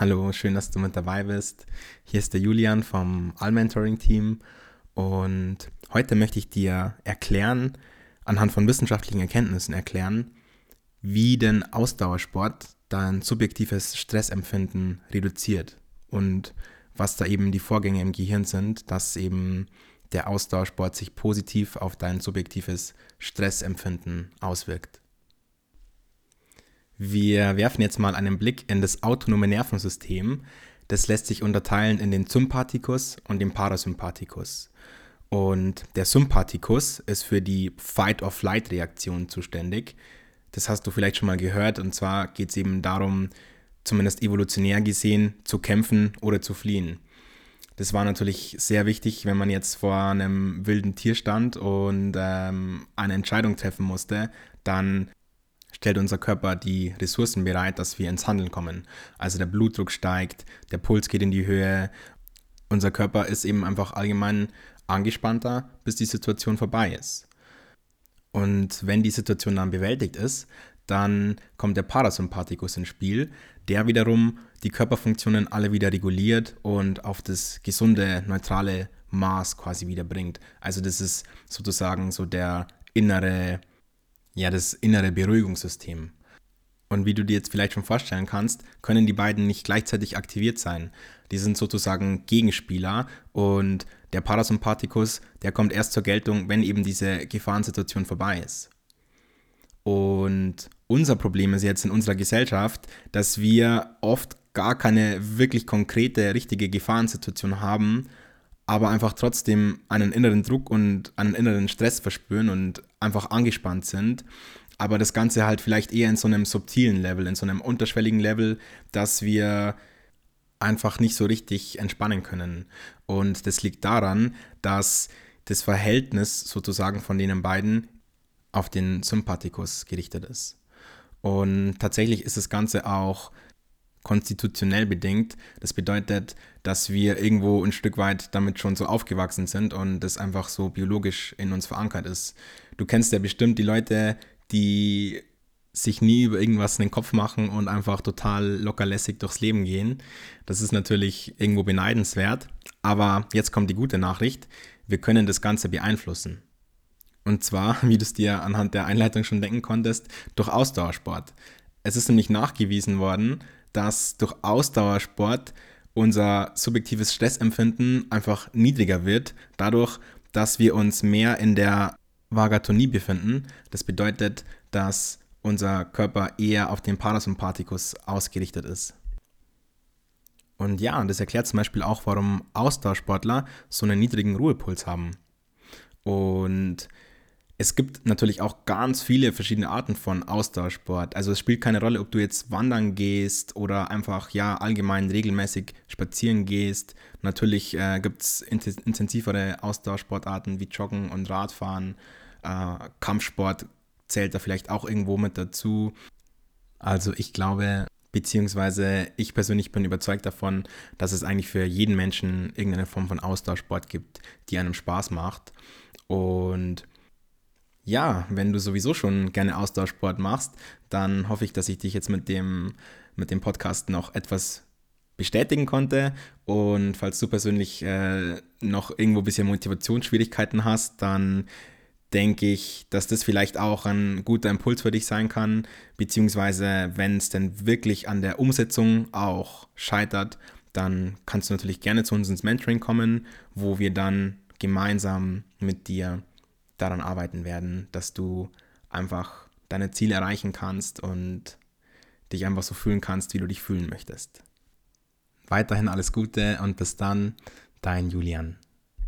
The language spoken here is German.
Hallo, schön, dass du mit dabei bist. Hier ist der Julian vom All-Mentoring-Team und heute möchte ich dir erklären, anhand von wissenschaftlichen Erkenntnissen erklären, wie denn Ausdauersport dein subjektives Stressempfinden reduziert und was da eben die Vorgänge im Gehirn sind, dass eben der Ausdauersport sich positiv auf dein subjektives Stressempfinden auswirkt. Wir werfen jetzt mal einen Blick in das autonome Nervensystem. Das lässt sich unterteilen in den Sympathikus und den Parasympathikus. Und der Sympathikus ist für die Fight-or-Flight-Reaktion zuständig. Das hast du vielleicht schon mal gehört. Und zwar geht es eben darum, zumindest evolutionär gesehen, zu kämpfen oder zu fliehen. Das war natürlich sehr wichtig, wenn man jetzt vor einem wilden Tier stand und ähm, eine Entscheidung treffen musste, dann stellt unser Körper die Ressourcen bereit, dass wir ins Handeln kommen. Also der Blutdruck steigt, der Puls geht in die Höhe. Unser Körper ist eben einfach allgemein angespannter, bis die Situation vorbei ist. Und wenn die Situation dann bewältigt ist, dann kommt der Parasympathikus ins Spiel, der wiederum die Körperfunktionen alle wieder reguliert und auf das gesunde, neutrale Maß quasi wieder bringt. Also das ist sozusagen so der innere ja das innere Beruhigungssystem. Und wie du dir jetzt vielleicht schon vorstellen kannst, können die beiden nicht gleichzeitig aktiviert sein. Die sind sozusagen Gegenspieler und der Parasympathikus, der kommt erst zur Geltung, wenn eben diese Gefahrensituation vorbei ist. Und unser Problem ist jetzt in unserer Gesellschaft, dass wir oft gar keine wirklich konkrete, richtige Gefahrensituation haben aber einfach trotzdem einen inneren Druck und einen inneren Stress verspüren und einfach angespannt sind. Aber das Ganze halt vielleicht eher in so einem subtilen Level, in so einem unterschwelligen Level, dass wir einfach nicht so richtig entspannen können. Und das liegt daran, dass das Verhältnis sozusagen von denen beiden auf den Sympathikus gerichtet ist. Und tatsächlich ist das Ganze auch konstitutionell bedingt. Das bedeutet, dass wir irgendwo ein Stück weit damit schon so aufgewachsen sind und das einfach so biologisch in uns verankert ist. Du kennst ja bestimmt die Leute, die sich nie über irgendwas in den Kopf machen und einfach total lockerlässig durchs Leben gehen. Das ist natürlich irgendwo beneidenswert. Aber jetzt kommt die gute Nachricht. Wir können das Ganze beeinflussen. Und zwar, wie du es dir anhand der Einleitung schon denken konntest, durch Ausdauersport. Es ist nämlich nachgewiesen worden, dass durch Ausdauersport unser subjektives Stressempfinden einfach niedriger wird, dadurch, dass wir uns mehr in der Vagatonie befinden. Das bedeutet, dass unser Körper eher auf den Parasympathikus ausgerichtet ist. Und ja, das erklärt zum Beispiel auch, warum Ausdauersportler so einen niedrigen Ruhepuls haben. Und es gibt natürlich auch ganz viele verschiedene Arten von Ausdauersport. Also es spielt keine Rolle, ob du jetzt wandern gehst oder einfach ja allgemein regelmäßig spazieren gehst. Natürlich äh, gibt es intensivere Ausdauersportarten wie Joggen und Radfahren. Äh, Kampfsport zählt da vielleicht auch irgendwo mit dazu. Also ich glaube, beziehungsweise ich persönlich bin überzeugt davon, dass es eigentlich für jeden Menschen irgendeine Form von Ausdauersport gibt, die einem Spaß macht. Und ja, wenn du sowieso schon gerne Ausdauersport machst, dann hoffe ich, dass ich dich jetzt mit dem, mit dem Podcast noch etwas bestätigen konnte. Und falls du persönlich äh, noch irgendwo ein bisschen Motivationsschwierigkeiten hast, dann denke ich, dass das vielleicht auch ein guter Impuls für dich sein kann, beziehungsweise wenn es denn wirklich an der Umsetzung auch scheitert, dann kannst du natürlich gerne zu uns ins Mentoring kommen, wo wir dann gemeinsam mit dir daran arbeiten werden, dass du einfach deine Ziele erreichen kannst und dich einfach so fühlen kannst, wie du dich fühlen möchtest. Weiterhin alles Gute und bis dann, dein Julian.